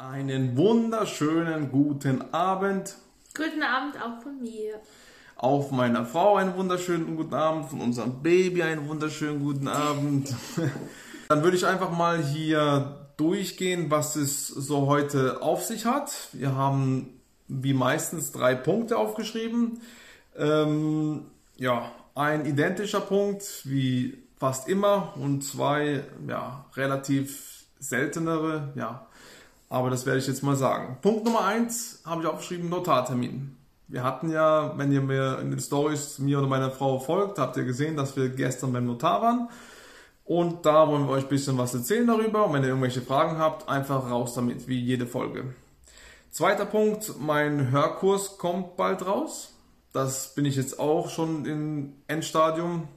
Einen wunderschönen guten Abend. Guten Abend auch von mir. Auf meiner Frau einen wunderschönen guten Abend, von unserem Baby einen wunderschönen guten Abend. Dann würde ich einfach mal hier durchgehen, was es so heute auf sich hat. Wir haben wie meistens drei Punkte aufgeschrieben. Ähm, ja, ein identischer Punkt wie fast immer und zwei ja, relativ seltenere, ja. Aber das werde ich jetzt mal sagen. Punkt Nummer eins habe ich aufgeschrieben, Notartermin. Wir hatten ja, wenn ihr mir in den Stories mir oder meiner Frau folgt, habt ihr gesehen, dass wir gestern beim Notar waren. Und da wollen wir euch ein bisschen was erzählen darüber. Und wenn ihr irgendwelche Fragen habt, einfach raus damit, wie jede Folge. Zweiter Punkt, mein Hörkurs kommt bald raus. Das bin ich jetzt auch schon im Endstadium.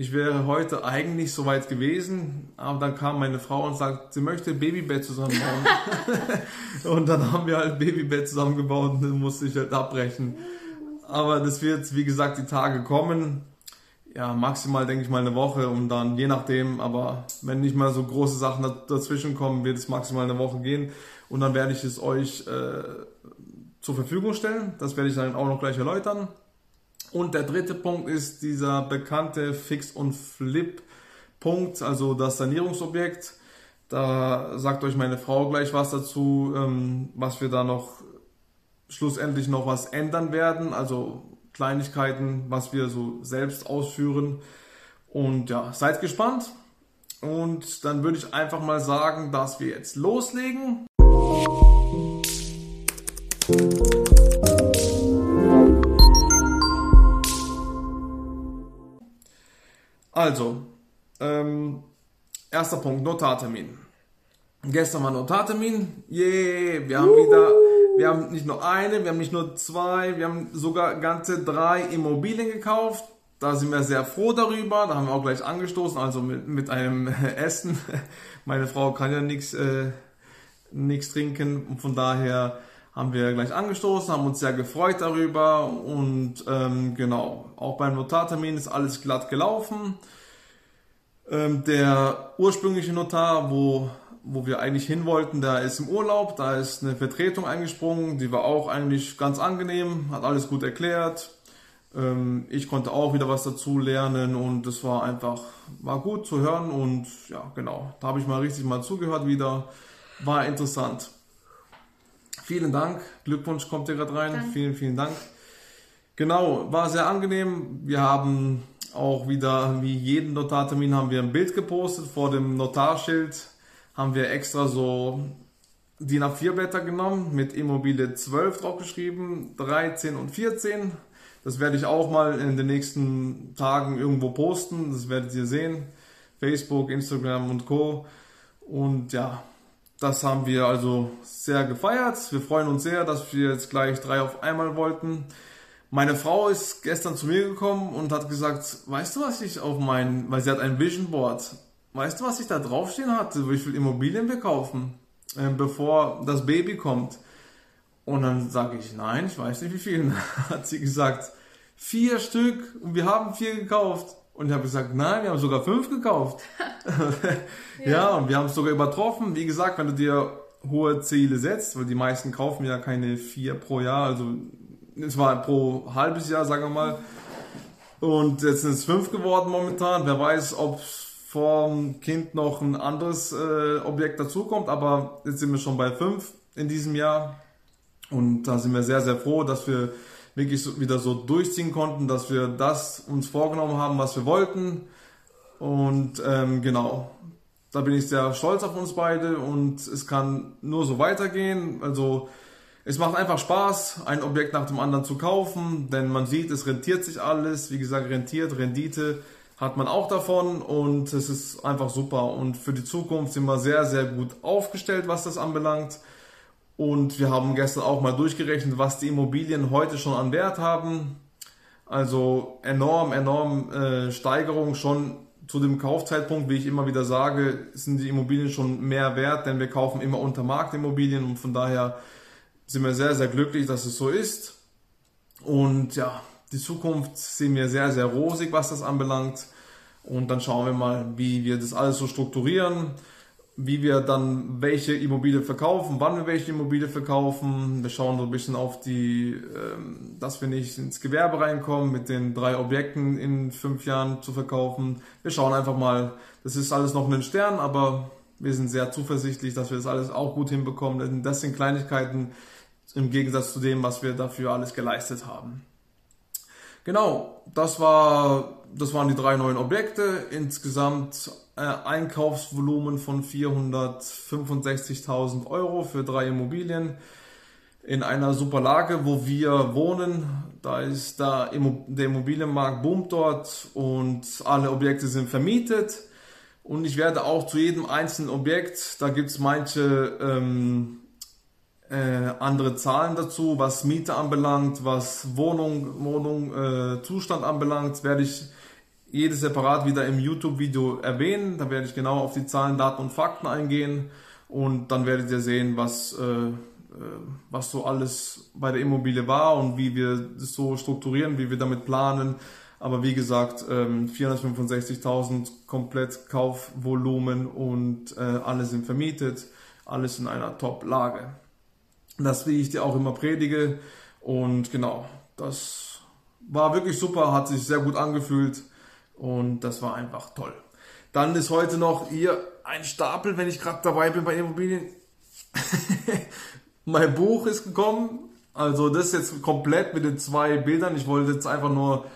Ich wäre heute eigentlich soweit gewesen, aber dann kam meine Frau und sagt, sie möchte Babybett zusammenbauen. und dann haben wir halt Babybett zusammengebaut und dann musste ich halt abbrechen. Aber das wird, wie gesagt, die Tage kommen. Ja, maximal denke ich mal eine Woche und dann je nachdem, aber wenn nicht mal so große Sachen dazwischen kommen, wird es maximal eine Woche gehen und dann werde ich es euch äh, zur Verfügung stellen. Das werde ich dann auch noch gleich erläutern. Und der dritte Punkt ist dieser bekannte Fix- und Flip-Punkt, also das Sanierungsobjekt. Da sagt euch meine Frau gleich was dazu, ähm, was wir da noch schlussendlich noch was ändern werden, also Kleinigkeiten, was wir so selbst ausführen. Und ja, seid gespannt. Und dann würde ich einfach mal sagen, dass wir jetzt loslegen. Also, ähm, erster Punkt, Notartermin. Gestern war Notartermin. Yeah, wir haben wieder, wir haben nicht nur eine, wir haben nicht nur zwei, wir haben sogar ganze drei Immobilien gekauft. Da sind wir sehr froh darüber. Da haben wir auch gleich angestoßen, also mit, mit einem Essen. Meine Frau kann ja nichts äh, nichts trinken und von daher haben wir gleich angestoßen, haben uns sehr gefreut darüber und ähm, genau, auch beim Notartermin ist alles glatt gelaufen. Ähm, der ursprüngliche Notar, wo, wo wir eigentlich hin wollten, der ist im Urlaub, da ist eine Vertretung eingesprungen, die war auch eigentlich ganz angenehm, hat alles gut erklärt. Ähm, ich konnte auch wieder was dazu lernen und es war einfach, war gut zu hören und ja, genau, da habe ich mal richtig mal zugehört wieder, war interessant. Vielen Dank. Glückwunsch kommt dir gerade rein. Danke. Vielen, vielen Dank. Genau, war sehr angenehm. Wir haben auch wieder, wie jeden Notartermin, haben wir ein Bild gepostet. Vor dem Notarschild haben wir extra so DIN A4 Blätter genommen, mit Immobilie 12 draufgeschrieben, 13 und 14. Das werde ich auch mal in den nächsten Tagen irgendwo posten. Das werdet ihr sehen. Facebook, Instagram und Co. Und ja, das haben wir also sehr gefeiert. Wir freuen uns sehr, dass wir jetzt gleich drei auf einmal wollten. Meine Frau ist gestern zu mir gekommen und hat gesagt, weißt du, was ich auf mein, weil sie hat ein Vision Board, weißt du, was ich da draufstehen hatte, wie viel Immobilien wir kaufen, äh, bevor das Baby kommt? Und dann sage ich, nein, ich weiß nicht wie viel. hat sie gesagt, vier Stück und wir haben vier gekauft. Und ich habe gesagt, nein, wir haben sogar fünf gekauft. ja. ja, und wir haben es sogar übertroffen. Wie gesagt, wenn du dir hohe Ziele setzt, weil die meisten kaufen ja keine vier pro Jahr, also es war pro halbes Jahr, sagen wir mal. Und jetzt sind es fünf geworden momentan. Wer weiß, ob vom Kind noch ein anderes äh, Objekt dazukommt, aber jetzt sind wir schon bei fünf in diesem Jahr. Und da sind wir sehr, sehr froh, dass wir wirklich so, wieder so durchziehen konnten, dass wir das uns vorgenommen haben, was wir wollten. Und ähm, genau, da bin ich sehr stolz auf uns beide und es kann nur so weitergehen. Also es macht einfach Spaß, ein Objekt nach dem anderen zu kaufen, denn man sieht, es rentiert sich alles. Wie gesagt, rentiert, Rendite hat man auch davon und es ist einfach super. Und für die Zukunft sind wir sehr, sehr gut aufgestellt, was das anbelangt. Und wir haben gestern auch mal durchgerechnet, was die Immobilien heute schon an Wert haben. Also enorm, enorm äh, Steigerung schon zu dem Kaufzeitpunkt, wie ich immer wieder sage, sind die Immobilien schon mehr wert, denn wir kaufen immer unter Marktimmobilien und von daher sind wir sehr, sehr glücklich, dass es so ist. Und ja, die Zukunft sehen wir sehr, sehr rosig, was das anbelangt. Und dann schauen wir mal, wie wir das alles so strukturieren wie wir dann welche Immobilie verkaufen, wann wir welche Immobilie verkaufen. Wir schauen so ein bisschen auf die, ähm, dass wir nicht ins Gewerbe reinkommen, mit den drei Objekten in fünf Jahren zu verkaufen. Wir schauen einfach mal, das ist alles noch ein Stern, aber wir sind sehr zuversichtlich, dass wir das alles auch gut hinbekommen. Das sind Kleinigkeiten im Gegensatz zu dem, was wir dafür alles geleistet haben. Genau, das war, das waren die drei neuen Objekte. Insgesamt äh, Einkaufsvolumen von 465.000 Euro für drei Immobilien in einer super Lage, wo wir wohnen. Da ist da der Immobilienmarkt boomt dort und alle Objekte sind vermietet. Und ich werde auch zu jedem einzelnen Objekt, da gibt es manche ähm, äh, andere Zahlen dazu, was Miete anbelangt, was Wohnung, Wohnung, äh, Zustand anbelangt, werde ich jedes separat wieder im YouTube-Video erwähnen. Da werde ich genau auf die Zahlen, Daten und Fakten eingehen und dann werdet ihr sehen, was, äh, äh was so alles bei der Immobilie war und wie wir das so strukturieren, wie wir damit planen. Aber wie gesagt, 465.000 ähm, komplett Kaufvolumen und äh, alle sind vermietet, alles in einer Top-Lage. Das, wie ich dir auch immer predige. Und genau, das war wirklich super, hat sich sehr gut angefühlt und das war einfach toll. Dann ist heute noch hier ein Stapel, wenn ich gerade dabei bin bei Immobilien. mein Buch ist gekommen. Also das ist jetzt komplett mit den zwei Bildern. Ich wollte jetzt einfach nur...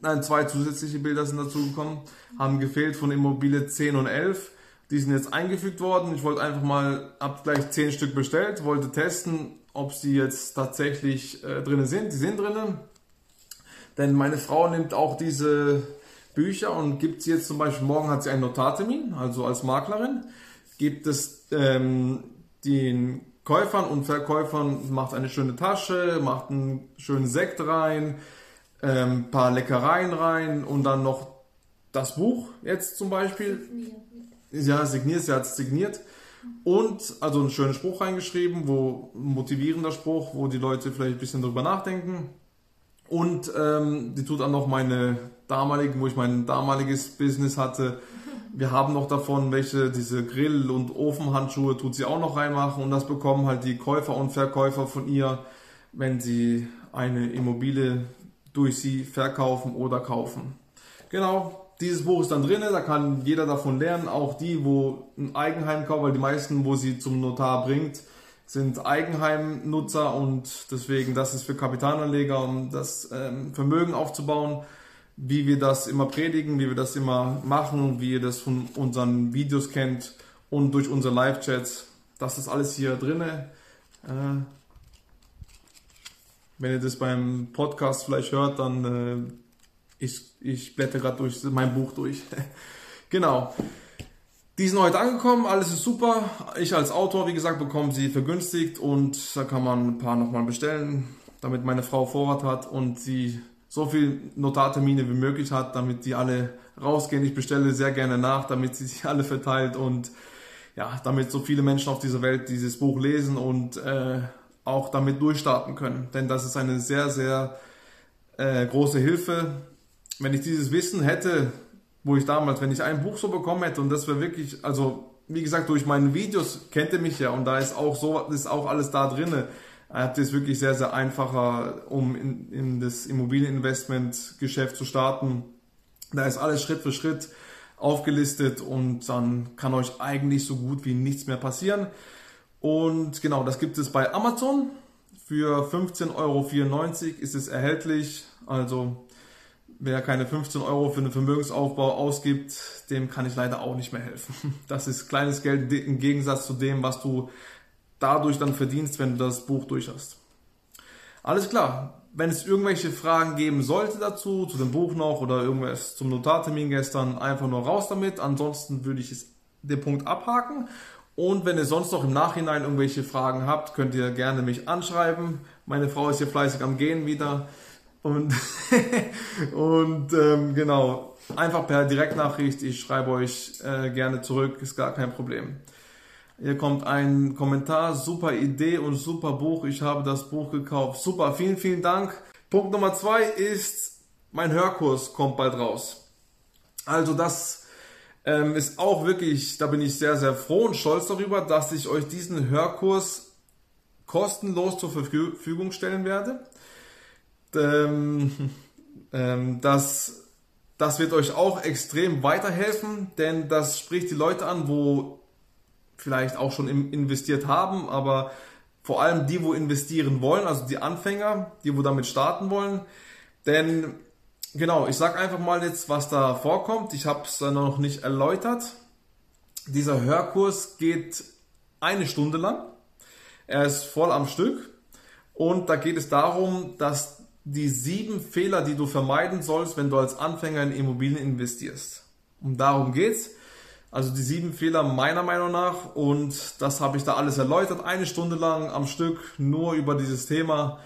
Nein, zwei zusätzliche Bilder sind dazu gekommen. Haben gefehlt von Immobilie 10 und 11. Die sind jetzt eingefügt worden. Ich wollte einfach mal, hab gleich 10 Stück bestellt, wollte testen, ob sie jetzt tatsächlich äh, drin sind. Die sind drinnen. Denn meine Frau nimmt auch diese Bücher und gibt sie jetzt zum Beispiel, morgen hat sie einen Notartermin, also als Maklerin, gibt es ähm, den Käufern und Verkäufern, macht eine schöne Tasche, macht einen schönen Sekt rein, ähm, paar Leckereien rein und dann noch das Buch jetzt zum Beispiel. Ja, signiert, sie hat es signiert. Und also einen schönen Spruch reingeschrieben, wo motivierender Spruch, wo die Leute vielleicht ein bisschen drüber nachdenken. Und ähm, die tut auch noch meine damaligen, wo ich mein damaliges Business hatte. Wir haben noch davon welche, diese Grill- und Ofenhandschuhe tut sie auch noch reinmachen und das bekommen halt die Käufer und Verkäufer von ihr, wenn sie eine Immobilie durch sie verkaufen oder kaufen. Genau, dieses Buch ist dann drin, da kann jeder davon lernen, auch die, wo ein Eigenheim kaufen, weil die meisten, wo sie zum Notar bringt, sind Eigenheimnutzer und deswegen, das ist für Kapitalanleger, um das ähm, Vermögen aufzubauen, wie wir das immer predigen, wie wir das immer machen, wie ihr das von unseren Videos kennt und durch unsere Live-Chats. Das ist alles hier drin. Äh, wenn ihr das beim Podcast vielleicht hört, dann äh, ich, ich blätter gerade durch mein Buch durch. genau. Die sind heute angekommen, alles ist super. Ich als Autor, wie gesagt, bekomme sie vergünstigt und da kann man ein paar nochmal bestellen, damit meine Frau Vorrat hat und sie so viel Notartermine wie möglich hat, damit die alle rausgehen. Ich bestelle sehr gerne nach, damit sie sich alle verteilt und ja, damit so viele Menschen auf dieser Welt dieses Buch lesen und äh, auch damit durchstarten können. Denn das ist eine sehr, sehr äh, große Hilfe. Wenn ich dieses Wissen hätte, wo ich damals, wenn ich ein Buch so bekommen hätte und das wäre wirklich, also wie gesagt, durch meine Videos kennt ihr mich ja und da ist auch so, ist auch alles da drinne. Habt ihr es wirklich sehr, sehr einfacher, um in, in das Immobilieninvestment-Geschäft zu starten. Da ist alles Schritt für Schritt aufgelistet und dann kann euch eigentlich so gut wie nichts mehr passieren. Und genau, das gibt es bei Amazon. Für 15,94 Euro ist es erhältlich. Also wer keine 15 Euro für einen Vermögensaufbau ausgibt, dem kann ich leider auch nicht mehr helfen. Das ist kleines Geld im Gegensatz zu dem, was du dadurch dann verdienst, wenn du das Buch durch hast. Alles klar. Wenn es irgendwelche Fragen geben sollte dazu, zu dem Buch noch oder irgendwas zum Notartermin gestern, einfach nur raus damit. Ansonsten würde ich es, den Punkt abhaken. Und wenn ihr sonst noch im Nachhinein irgendwelche Fragen habt, könnt ihr gerne mich anschreiben. Meine Frau ist hier fleißig am Gehen wieder. Und, und ähm, genau, einfach per Direktnachricht, ich schreibe euch äh, gerne zurück, ist gar kein Problem. Hier kommt ein Kommentar, super Idee und super Buch, ich habe das Buch gekauft. Super, vielen, vielen Dank. Punkt Nummer zwei ist, mein Hörkurs kommt bald raus. Also das Ähm, ist auch wirklich, da bin ich sehr, sehr froh und stolz darüber, dass ich euch diesen Hörkurs kostenlos zur Verfügung stellen werde. Ähm, ähm, das, das wird euch auch extrem weiterhelfen, denn das spricht die Leute an, wo vielleicht auch schon investiert haben, aber vor allem die, wo investieren wollen, also die Anfänger, die, wo damit starten wollen. Denn genau, ich sage einfach mal jetzt, was da vorkommt. Ich habe es noch nicht erläutert. Dieser Hörkurs geht eine Stunde lang. Er ist voll am Stück. Und da geht es darum, dass die sieben Fehler, die du vermeiden sollst, wenn du als Anfänger in Immobilien investierst. Und darum geht's. Also die sieben Fehler meiner Meinung nach. Und das habe ich da alles erläutert. Eine Stunde lang am Stück nur über dieses Thema.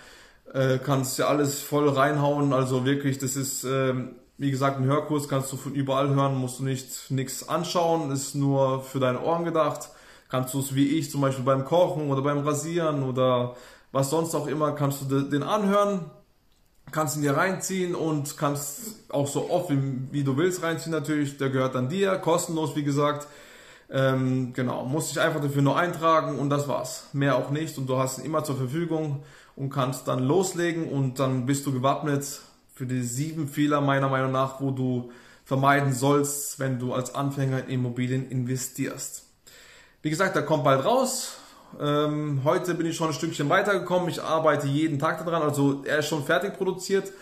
Äh, kannst ja alles voll reinhauen. Also wirklich, das ist, äh, wie gesagt, ein Hörkurs kannst du von überall hören, musst du nicht nichts anschauen, ist nur für deine Ohren gedacht. Kannst du es wie ich zum Beispiel beim Kochen oder beim Rasieren oder was sonst auch immer, kannst du den anhören, kannst ihn dir reinziehen und kannst auch so oft wie, wie du willst reinziehen natürlich. Der gehört dann dir, kostenlos wie gesagt. Ähm, genau, musst dich einfach dafür nur eintragen und das war's. Mehr auch nicht und du hast ihn immer zur Verfügung und kannst dann loslegen und dann bist du gewappnet für die sieben Fehler meiner Meinung nach, wo du vermeiden sollst, wenn du als Anfänger in Immobilien investierst. Wie gesagt, der kommt bald raus. Ähm, heute bin ich schon ein Stückchen weitergekommen. Ich arbeite jeden Tag daran. Also er ist schon fertig produziert,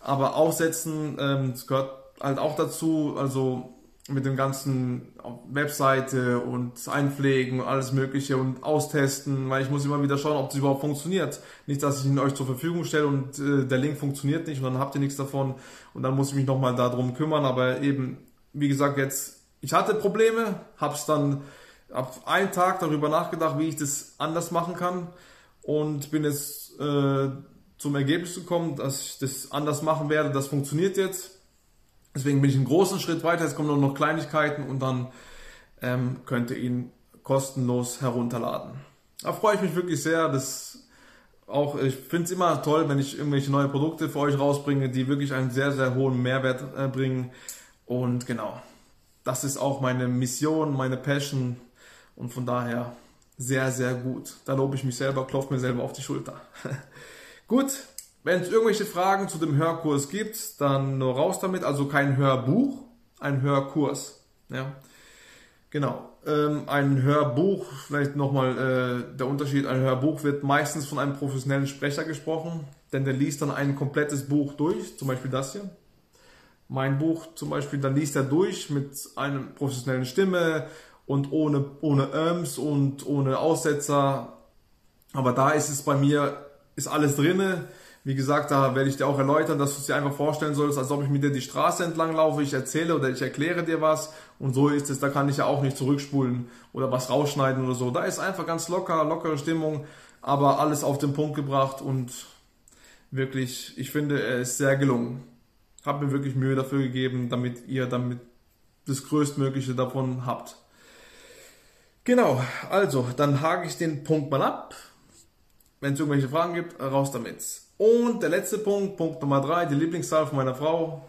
aber aufsetzen, ähm, das gehört halt auch dazu. Also mit dem ganzen Webseite und Einpflegen und alles Mögliche und austesten, weil ich muss immer wieder schauen, ob das überhaupt funktioniert. Nicht, dass ich ihn euch zur Verfügung stelle und äh, der Link funktioniert nicht und dann habt ihr nichts davon und dann muss ich mich nochmal darum kümmern. Aber eben, wie gesagt, jetzt, ich hatte Probleme, hab's dann ab einen Tag darüber nachgedacht, wie ich das anders machen kann und bin jetzt äh, zum Ergebnis gekommen, dass ich das anders machen werde. Das funktioniert jetzt Deswegen bin ich einen großen Schritt weiter. Jetzt kommen nur noch Kleinigkeiten und dann ähm, könnt ihr ihn kostenlos herunterladen. Da freue ich mich wirklich sehr. Das auch, ich finde es immer toll, wenn ich irgendwelche neue Produkte für euch rausbringe, die wirklich einen sehr, sehr hohen Mehrwert äh, bringen. Und genau, das ist auch meine Mission, meine Passion. Und von daher sehr, sehr gut. Da lobe ich mich selber, klopfe mir selber auf die Schulter. gut, wenn es irgendwelche Fragen zu dem Hörkurs gibt, dann nur raus damit. Also kein Hörbuch, ein Hörkurs. Ja. Genau. Ähm, ein Hörbuch, vielleicht nochmal äh, der Unterschied, ein Hörbuch wird meistens von einem professionellen Sprecher gesprochen, denn der liest dann ein komplettes Buch durch, zum Beispiel das hier. Mein Buch zum Beispiel, dann liest er durch mit einer professionellen Stimme und ohne, ohne Öms und ohne Aussetzer. Aber da ist es bei mir, ist alles drinne wie gesagt, da werde ich dir auch erläutern, dass du es dir einfach vorstellen sollst, als ob ich mit dir die Straße entlang laufe, ich erzähle oder ich erkläre dir was und so ist es, da kann ich ja auch nicht zurückspulen oder was rausschneiden oder so. Da ist einfach ganz locker, lockere Stimmung, aber alles auf den Punkt gebracht und wirklich, ich finde, er ist sehr gelungen. Hab mir wirklich Mühe dafür gegeben, damit ihr damit das Größtmögliche davon habt. Genau, also, dann hake ich den Punkt mal ab. Wenn es irgendwelche Fragen gibt, raus damit. Und der letzte Punkt, Punkt Nummer drei, die Lieblingszahl von meiner Frau.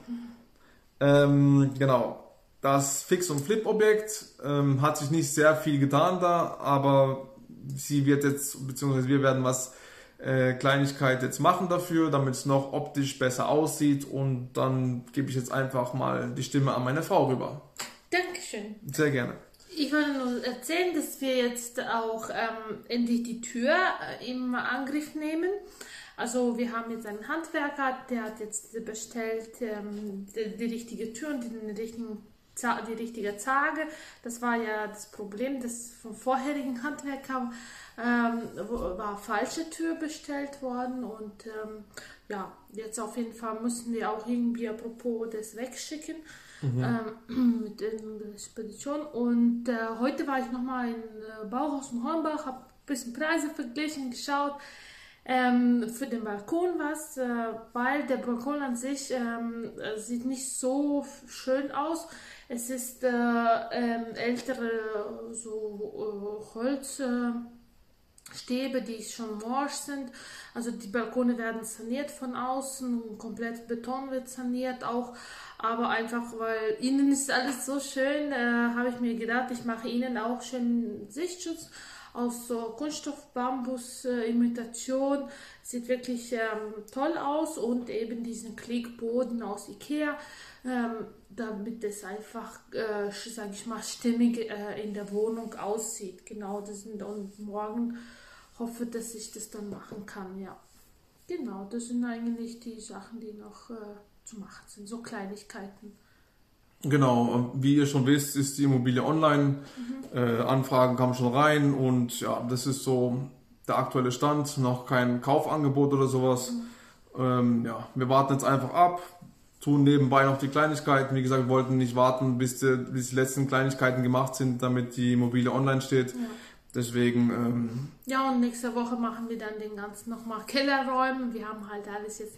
Ähm, genau. Das Fix- und Flip-Objekt ähm, hat sich nicht sehr viel getan da, aber sie wird jetzt, beziehungsweise wir werden was äh, Kleinigkeit jetzt machen dafür, damit es noch optisch besser aussieht und dann gebe ich jetzt einfach mal die Stimme an meine Frau rüber. Dankeschön. Sehr gerne. Ich wollte nur erzählen, dass wir jetzt auch ähm, endlich die Tür äh, im Angriff nehmen. Also wir haben jetzt einen Handwerker, der hat jetzt bestellt ähm, die, die, richtige Tür und den richtigen, die richtige Zage. Das war ja das Problem, das vom vorherigen Handwerker ähm, war falsche Tür bestellt worden und ähm, ja, jetzt auf jeden Fall müssen wir auch irgendwie apropos das wegschicken. Mhm. Ähm, mit der Spedition. Und äh, heute war ich nochmal in äh, Bauhaus in Hornbach, habe ein bisschen Preise verglichen, geschaut ähm, für den Balkon was, äh, weil der Balkon an sich ähm, sieht nicht so schön aus. Es ist äh, ähm, ältere so äh, Holz. Stäbe, die schon morsch sind. Also die Balkone werden saniert von außen, komplett Beton wird saniert auch. Aber einfach, weil innen ist alles so schön, äh, habe ich mir gedacht, ich mache innen auch schön Sichtschutz aus so Kunststoff, Bambus, äh. Sieht wirklich ähm, toll aus und eben diesen Klickboden aus Ikea, ähm, damit es einfach, äh, sage ich mal, stimmig äh, in der Wohnung aussieht. Genau, das sind und morgen hoffe, dass ich das dann machen kann, ja. Genau, das sind eigentlich die Sachen, die noch äh, zu machen sind, so Kleinigkeiten. Genau, wie ihr schon wisst, ist die Immobilie online. Mhm. Äh, Anfragen kamen schon rein und ja, das ist so der aktuelle Stand. Noch kein Kaufangebot oder sowas. Mhm. Ähm, ja, wir warten jetzt einfach ab, tun nebenbei noch die Kleinigkeiten. Wie gesagt, wir wollten nicht warten, bis die, bis die letzten Kleinigkeiten gemacht sind, damit die Immobilie online steht. Ja. Deswegen. Ähm, ja, und nächste Woche machen wir dann den ganzen nochmal Kellerräumen. Wir haben halt alles jetzt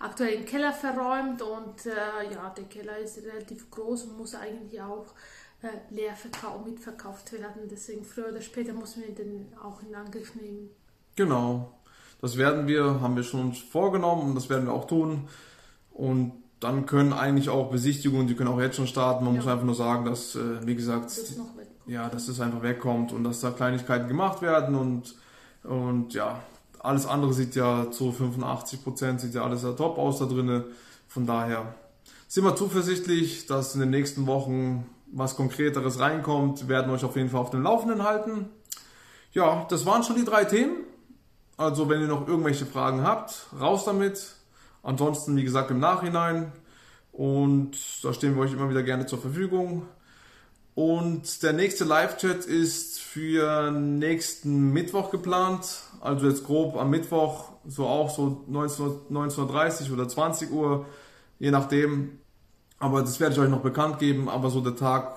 aktuell im Keller verräumt und äh, ja, der Keller ist relativ groß und muss eigentlich auch äh, leer mitverkauft werden. Deswegen früher oder später müssen wir den auch in Angriff nehmen. Genau. Das werden wir, haben wir schon uns vorgenommen und das werden wir auch tun. Und dann können eigentlich auch Besichtigungen, die können auch jetzt schon starten. Man ja. muss einfach nur sagen, dass, äh, wie gesagt, das ja, dass es einfach wegkommt und dass da Kleinigkeiten gemacht werden und, und ja, alles andere sieht ja zu 85 Prozent sieht ja alles ja top aus da drinnen. Von daher sind wir zuversichtlich, dass in den nächsten Wochen was Konkreteres reinkommt. Wir werden euch auf jeden Fall auf dem Laufenden halten. Ja, das waren schon die drei Themen. Also wenn ihr noch irgendwelche Fragen habt, raus damit. Ansonsten, wie gesagt, im Nachhinein. Und da stehen wir euch immer wieder gerne zur Verfügung. Und der nächste Live-Chat ist für nächsten Mittwoch geplant. Also jetzt grob am Mittwoch, so auch so 19.30 oder 20 Uhr, je nachdem. Aber das werde ich euch noch bekannt geben. Aber so der Tag,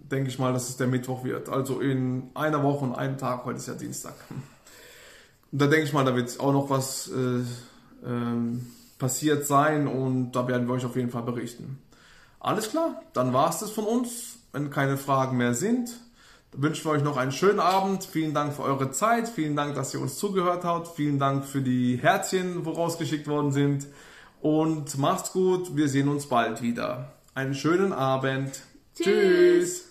denke ich mal, dass es der Mittwoch wird. Also in einer Woche und einem Tag, heute ist ja Dienstag. Und da denke ich mal, da wird auch noch was äh, äh, passiert sein und da werden wir euch auf jeden Fall berichten. Alles klar, dann war es das von uns. Wenn keine Fragen mehr sind, wünschen wir euch noch einen schönen Abend. Vielen Dank für eure Zeit. Vielen Dank, dass ihr uns zugehört habt. Vielen Dank für die Herzchen, wo rausgeschickt worden sind. Und macht's gut. Wir sehen uns bald wieder. Einen schönen Abend. Tschüss. Tschüss.